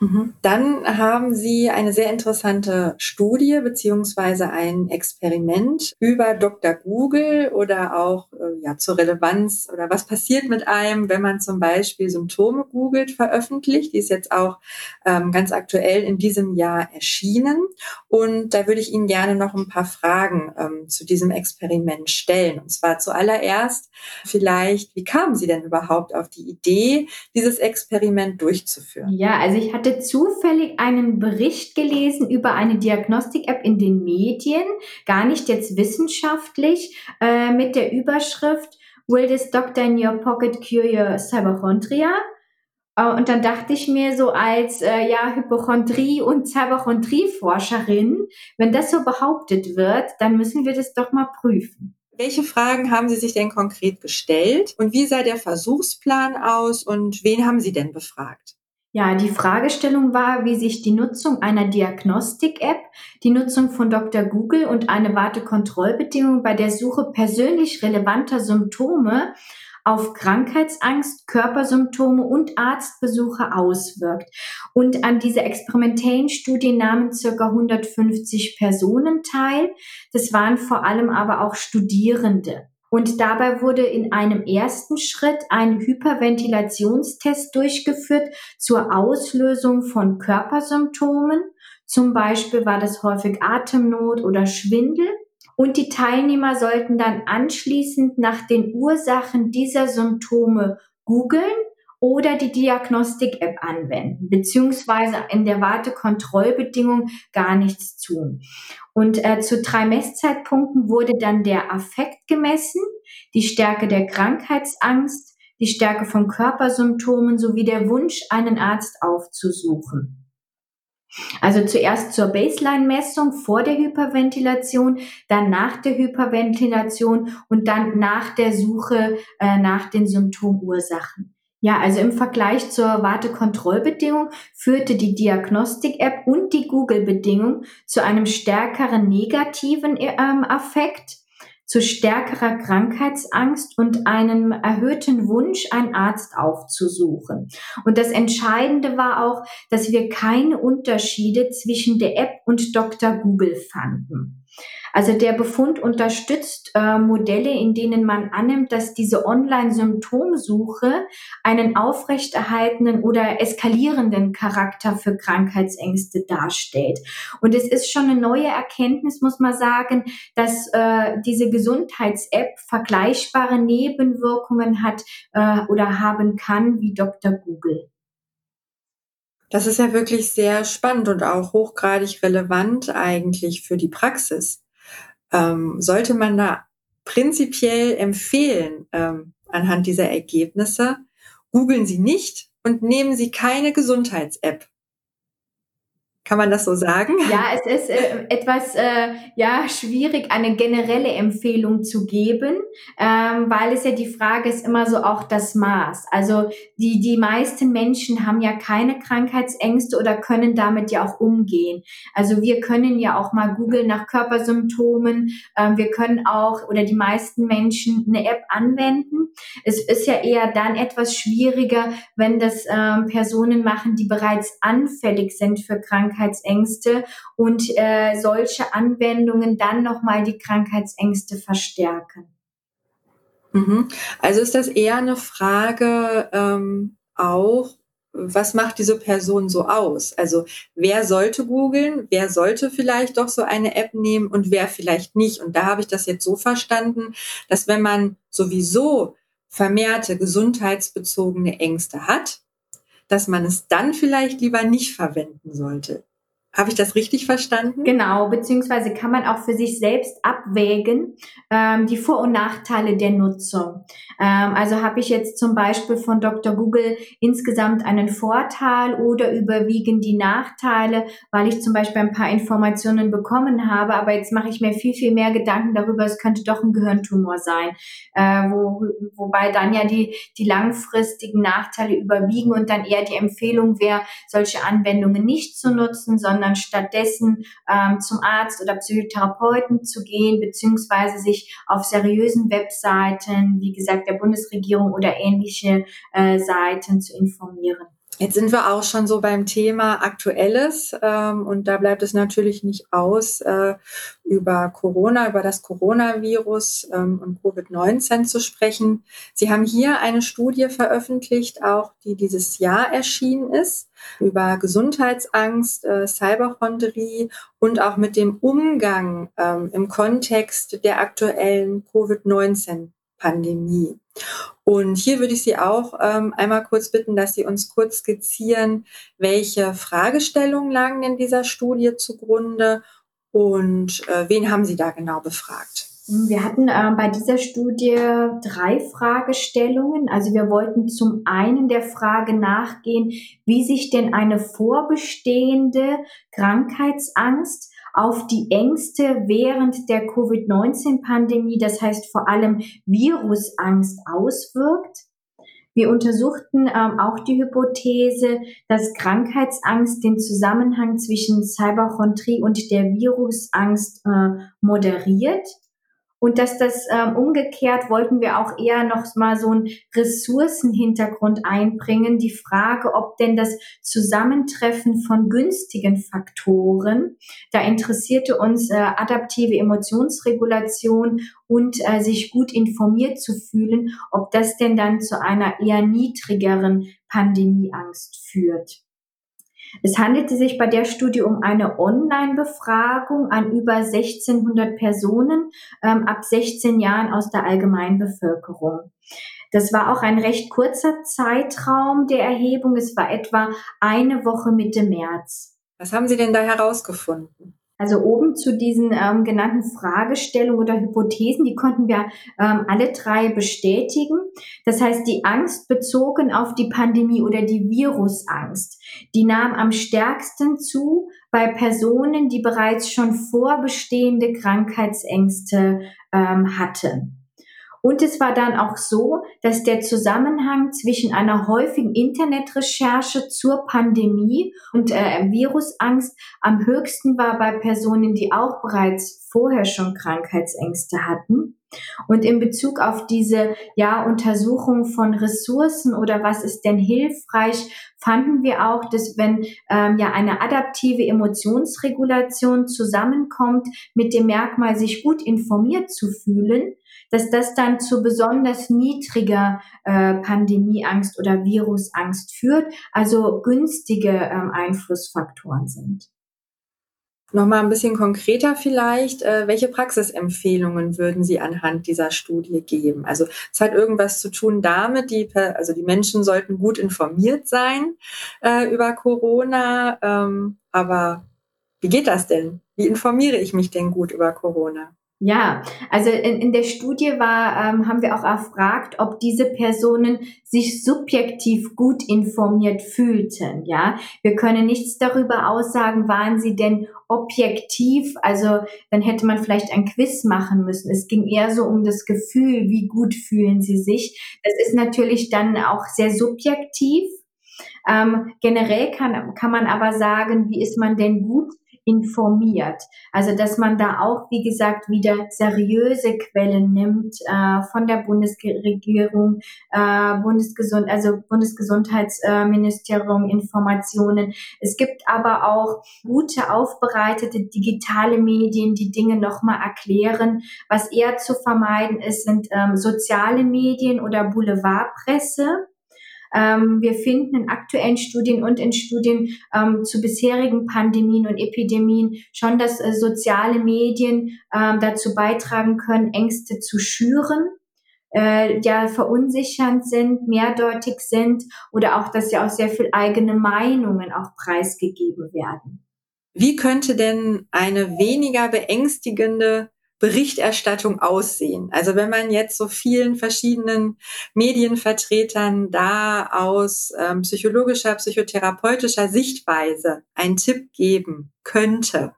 Mhm. Dann haben Sie eine sehr interessante Studie beziehungsweise ein Experiment über Dr. Google oder auch äh, ja, zur Relevanz oder was passiert mit einem, wenn man zum Beispiel Symptome googelt, veröffentlicht. Die ist jetzt auch ähm, ganz aktuell in diesem Jahr erschienen. Und da würde ich Ihnen gerne noch ein paar Fragen ähm, zu diesem Experiment stellen. Und zwar zuallererst vielleicht, wie kamen Sie denn überhaupt auf die Idee, dieses Experiment durchzuführen? Ja, also ich hatte hatte zufällig einen Bericht gelesen über eine Diagnostik-App in den Medien, gar nicht jetzt wissenschaftlich, äh, mit der Überschrift Will this doctor in your pocket cure your Cyberchondria? Äh, und dann dachte ich mir so als äh, ja Hypochondrie und Cyberchondrie-Forscherin, wenn das so behauptet wird, dann müssen wir das doch mal prüfen. Welche Fragen haben Sie sich denn konkret gestellt und wie sah der Versuchsplan aus und wen haben Sie denn befragt? Ja, die Fragestellung war, wie sich die Nutzung einer Diagnostik-App, die Nutzung von Dr. Google und eine Wartekontrollbedingung bei der Suche persönlich relevanter Symptome auf Krankheitsangst, Körpersymptome und Arztbesuche auswirkt. Und an dieser experimentellen Studie nahmen circa 150 Personen teil. Das waren vor allem aber auch Studierende. Und dabei wurde in einem ersten Schritt ein Hyperventilationstest durchgeführt zur Auslösung von Körpersymptomen. Zum Beispiel war das häufig Atemnot oder Schwindel. Und die Teilnehmer sollten dann anschließend nach den Ursachen dieser Symptome googeln oder die Diagnostik-App anwenden, beziehungsweise in der Wartekontrollbedingung gar nichts tun. Und äh, zu drei Messzeitpunkten wurde dann der Affekt gemessen, die Stärke der Krankheitsangst, die Stärke von Körpersymptomen sowie der Wunsch, einen Arzt aufzusuchen. Also zuerst zur Baseline-Messung vor der Hyperventilation, dann nach der Hyperventilation und dann nach der Suche äh, nach den Symptomursachen. Ja, also im Vergleich zur Wartekontrollbedingung führte die Diagnostik-App und die Google-Bedingung zu einem stärkeren negativen ähm, Affekt, zu stärkerer Krankheitsangst und einem erhöhten Wunsch, einen Arzt aufzusuchen. Und das Entscheidende war auch, dass wir keine Unterschiede zwischen der App und Dr. Google fanden. Also der Befund unterstützt äh, Modelle, in denen man annimmt, dass diese Online-Symptomsuche einen aufrechterhaltenen oder eskalierenden Charakter für Krankheitsängste darstellt. Und es ist schon eine neue Erkenntnis, muss man sagen, dass äh, diese Gesundheits-App vergleichbare Nebenwirkungen hat äh, oder haben kann wie Dr. Google. Das ist ja wirklich sehr spannend und auch hochgradig relevant eigentlich für die Praxis. Ähm, sollte man da prinzipiell empfehlen, ähm, anhand dieser Ergebnisse, googeln Sie nicht und nehmen Sie keine Gesundheits-App. Kann man das so sagen? Ja, es ist äh, etwas äh, ja schwierig, eine generelle Empfehlung zu geben, ähm, weil es ja die Frage ist immer so auch das Maß. Also die die meisten Menschen haben ja keine Krankheitsängste oder können damit ja auch umgehen. Also wir können ja auch mal googeln nach Körpersymptomen. Ähm, wir können auch oder die meisten Menschen eine App anwenden. Es ist ja eher dann etwas schwieriger, wenn das ähm, Personen machen, die bereits anfällig sind für Krankheiten Krankheitsängste und äh, solche Anwendungen dann nochmal die Krankheitsängste verstärken. Mhm. Also ist das eher eine Frage ähm, auch, was macht diese Person so aus? Also wer sollte googeln, wer sollte vielleicht doch so eine App nehmen und wer vielleicht nicht? Und da habe ich das jetzt so verstanden, dass wenn man sowieso vermehrte gesundheitsbezogene Ängste hat, dass man es dann vielleicht lieber nicht verwenden sollte. Habe ich das richtig verstanden? Genau, beziehungsweise kann man auch für sich selbst abwägen ähm, die Vor- und Nachteile der Nutzung. Ähm, also habe ich jetzt zum Beispiel von Dr. Google insgesamt einen Vorteil oder überwiegen die Nachteile, weil ich zum Beispiel ein paar Informationen bekommen habe, aber jetzt mache ich mir viel, viel mehr Gedanken darüber, es könnte doch ein Gehirntumor sein, äh, wo, wobei dann ja die, die langfristigen Nachteile überwiegen und dann eher die Empfehlung wäre, solche Anwendungen nicht zu nutzen, sondern sondern stattdessen ähm, zum Arzt oder Psychotherapeuten zu gehen, beziehungsweise sich auf seriösen Webseiten, wie gesagt, der Bundesregierung oder ähnliche äh, Seiten zu informieren. Jetzt sind wir auch schon so beim Thema Aktuelles ähm, und da bleibt es natürlich nicht aus, äh, über Corona, über das Coronavirus ähm, und Covid-19 zu sprechen. Sie haben hier eine Studie veröffentlicht, auch die dieses Jahr erschienen ist, über Gesundheitsangst, äh, Cyberchondrie und auch mit dem Umgang ähm, im Kontext der aktuellen Covid-19 Pandemie. Und hier würde ich Sie auch ähm, einmal kurz bitten, dass Sie uns kurz skizzieren, welche Fragestellungen lagen in dieser Studie zugrunde und äh, wen haben Sie da genau befragt? Wir hatten äh, bei dieser Studie drei Fragestellungen. Also wir wollten zum einen der Frage nachgehen, wie sich denn eine vorbestehende Krankheitsangst auf die Ängste während der Covid-19-Pandemie, das heißt vor allem Virusangst, auswirkt. Wir untersuchten ähm, auch die Hypothese, dass Krankheitsangst den Zusammenhang zwischen Cyberchondrie und der Virusangst äh, moderiert. Und dass das ähm, umgekehrt wollten wir auch eher noch mal so einen Ressourcenhintergrund einbringen. Die Frage, ob denn das Zusammentreffen von günstigen Faktoren, da interessierte uns äh, adaptive Emotionsregulation und äh, sich gut informiert zu fühlen, ob das denn dann zu einer eher niedrigeren Pandemieangst führt. Es handelte sich bei der Studie um eine Online-Befragung an über 1600 Personen ähm, ab 16 Jahren aus der Allgemeinbevölkerung. Das war auch ein recht kurzer Zeitraum der Erhebung. Es war etwa eine Woche Mitte März. Was haben Sie denn da herausgefunden? Also oben zu diesen ähm, genannten Fragestellungen oder Hypothesen, die konnten wir ähm, alle drei bestätigen. Das heißt, die Angst bezogen auf die Pandemie oder die Virusangst, die nahm am stärksten zu bei Personen, die bereits schon vorbestehende Krankheitsängste ähm, hatten. Und es war dann auch so, dass der Zusammenhang zwischen einer häufigen Internetrecherche zur Pandemie und äh, Virusangst am höchsten war bei Personen, die auch bereits vorher schon Krankheitsängste hatten. Und in Bezug auf diese ja, Untersuchung von Ressourcen oder was ist denn hilfreich, fanden wir auch, dass wenn ähm, ja eine adaptive Emotionsregulation zusammenkommt mit dem Merkmal, sich gut informiert zu fühlen, dass das dann zu besonders niedriger äh, Pandemieangst oder Virusangst führt, also günstige ähm, Einflussfaktoren sind. Nochmal ein bisschen konkreter vielleicht, äh, welche Praxisempfehlungen würden Sie anhand dieser Studie geben? Also es hat irgendwas zu tun damit, die, also die Menschen sollten gut informiert sein äh, über Corona, ähm, aber wie geht das denn? Wie informiere ich mich denn gut über Corona? Ja, also in, in der Studie war, ähm, haben wir auch erfragt, ob diese Personen sich subjektiv gut informiert fühlten. Ja, wir können nichts darüber aussagen, waren sie denn objektiv. Also dann hätte man vielleicht ein Quiz machen müssen. Es ging eher so um das Gefühl, wie gut fühlen sie sich. Das ist natürlich dann auch sehr subjektiv. Ähm, generell kann, kann man aber sagen, wie ist man denn gut informiert. Also dass man da auch, wie gesagt, wieder seriöse Quellen nimmt äh, von der Bundesregierung, äh, Bundesgesund, also Bundesgesundheitsministerium Informationen. Es gibt aber auch gute aufbereitete digitale Medien, die Dinge nochmal erklären. Was eher zu vermeiden ist, sind ähm, soziale Medien oder Boulevardpresse. Ähm, wir finden in aktuellen Studien und in Studien ähm, zu bisherigen Pandemien und Epidemien schon, dass äh, soziale Medien ähm, dazu beitragen können, Ängste zu schüren äh, ja verunsichernd sind, mehrdeutig sind oder auch, dass ja auch sehr viel eigene Meinungen auch preisgegeben werden. Wie könnte denn eine weniger beängstigende Berichterstattung aussehen? Also wenn man jetzt so vielen verschiedenen Medienvertretern da aus ähm, psychologischer, psychotherapeutischer Sichtweise einen Tipp geben könnte,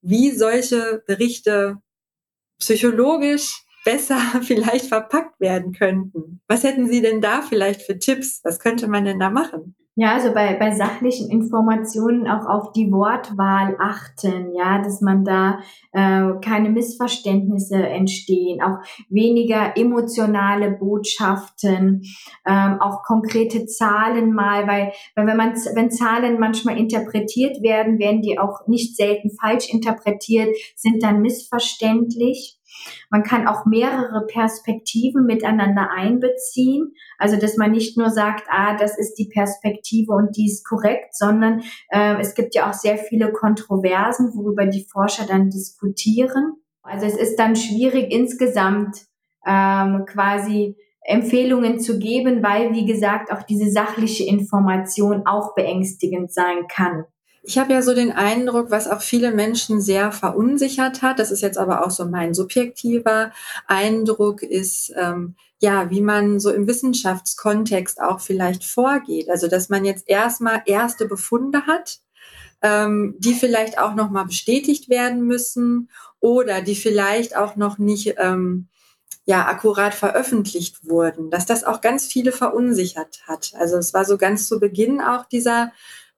wie solche Berichte psychologisch besser vielleicht verpackt werden könnten. Was hätten Sie denn da vielleicht für Tipps? Was könnte man denn da machen? Ja, also bei, bei sachlichen Informationen auch auf die Wortwahl achten, ja, dass man da äh, keine Missverständnisse entstehen, auch weniger emotionale Botschaften, ähm, auch konkrete Zahlen mal, weil, weil wenn man wenn Zahlen manchmal interpretiert werden, werden die auch nicht selten falsch interpretiert, sind dann missverständlich. Man kann auch mehrere Perspektiven miteinander einbeziehen. Also, dass man nicht nur sagt, ah, das ist die Perspektive und die ist korrekt, sondern äh, es gibt ja auch sehr viele Kontroversen, worüber die Forscher dann diskutieren. Also es ist dann schwierig insgesamt ähm, quasi Empfehlungen zu geben, weil, wie gesagt, auch diese sachliche Information auch beängstigend sein kann. Ich habe ja so den Eindruck, was auch viele Menschen sehr verunsichert hat, das ist jetzt aber auch so mein subjektiver Eindruck, ist, ähm, ja, wie man so im Wissenschaftskontext auch vielleicht vorgeht. Also, dass man jetzt erstmal erste Befunde hat, ähm, die vielleicht auch nochmal bestätigt werden müssen oder die vielleicht auch noch nicht ähm, ja akkurat veröffentlicht wurden, dass das auch ganz viele verunsichert hat. Also es war so ganz zu Beginn auch dieser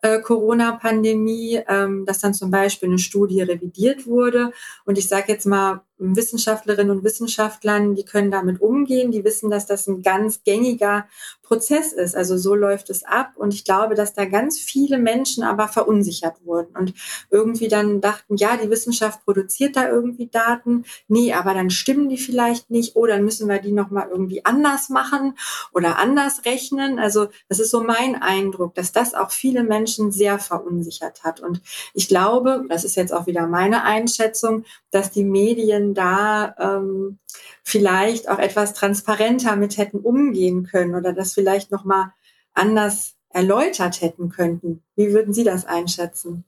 äh, Corona-Pandemie, ähm, dass dann zum Beispiel eine Studie revidiert wurde. Und ich sage jetzt mal, Wissenschaftlerinnen und Wissenschaftlern, die können damit umgehen, die wissen, dass das ein ganz gängiger Prozess ist. Also so läuft es ab. Und ich glaube, dass da ganz viele Menschen aber verunsichert wurden und irgendwie dann dachten, ja, die Wissenschaft produziert da irgendwie Daten. Nee, aber dann stimmen die vielleicht nicht. Oh, dann müssen wir die nochmal irgendwie anders machen oder anders rechnen. Also das ist so mein Eindruck, dass das auch viele Menschen sehr verunsichert hat. Und ich glaube, das ist jetzt auch wieder meine Einschätzung, dass die Medien da ähm, vielleicht auch etwas transparenter mit hätten umgehen können oder das vielleicht noch mal anders erläutert hätten könnten. Wie würden Sie das einschätzen?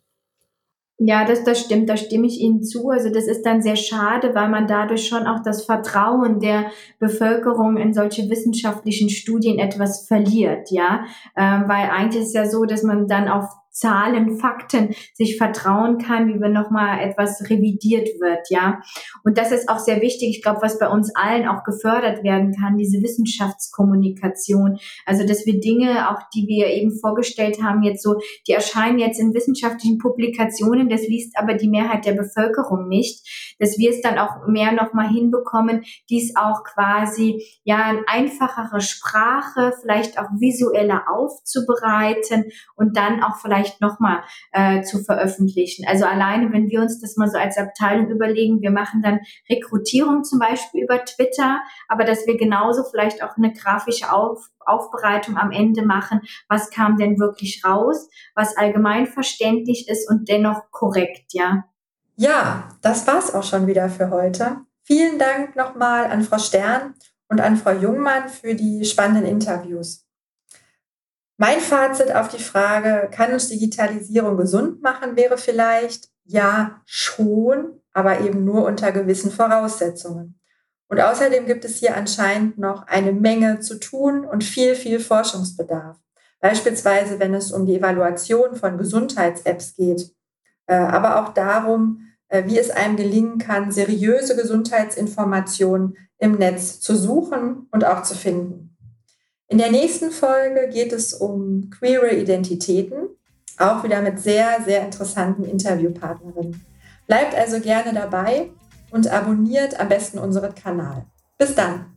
Ja, das, das stimmt, da stimme ich Ihnen zu. Also das ist dann sehr schade, weil man dadurch schon auch das Vertrauen der Bevölkerung in solche wissenschaftlichen Studien etwas verliert, ja. Ähm, weil eigentlich ist es ja so, dass man dann auf Zahlen, Fakten sich vertrauen kann, wie wenn nochmal etwas revidiert wird, ja. Und das ist auch sehr wichtig. Ich glaube, was bei uns allen auch gefördert werden kann, diese Wissenschaftskommunikation. Also, dass wir Dinge, auch die wir eben vorgestellt haben, jetzt so, die erscheinen jetzt in wissenschaftlichen Publikationen, das liest aber die Mehrheit der Bevölkerung nicht, dass wir es dann auch mehr nochmal hinbekommen, dies auch quasi, ja, in einfachere Sprache, vielleicht auch visueller aufzubereiten und dann auch vielleicht vielleicht nochmal äh, zu veröffentlichen. Also alleine, wenn wir uns das mal so als Abteilung überlegen, wir machen dann Rekrutierung zum Beispiel über Twitter, aber dass wir genauso vielleicht auch eine grafische Auf Aufbereitung am Ende machen, was kam denn wirklich raus, was allgemein verständlich ist und dennoch korrekt, ja. Ja, das war's auch schon wieder für heute. Vielen Dank nochmal an Frau Stern und an Frau Jungmann für die spannenden Interviews. Mein Fazit auf die Frage, kann uns Digitalisierung gesund machen, wäre vielleicht, ja, schon, aber eben nur unter gewissen Voraussetzungen. Und außerdem gibt es hier anscheinend noch eine Menge zu tun und viel, viel Forschungsbedarf. Beispielsweise, wenn es um die Evaluation von Gesundheits-Apps geht, äh, aber auch darum, äh, wie es einem gelingen kann, seriöse Gesundheitsinformationen im Netz zu suchen und auch zu finden. In der nächsten Folge geht es um queere Identitäten, auch wieder mit sehr, sehr interessanten Interviewpartnerinnen. Bleibt also gerne dabei und abonniert am besten unseren Kanal. Bis dann!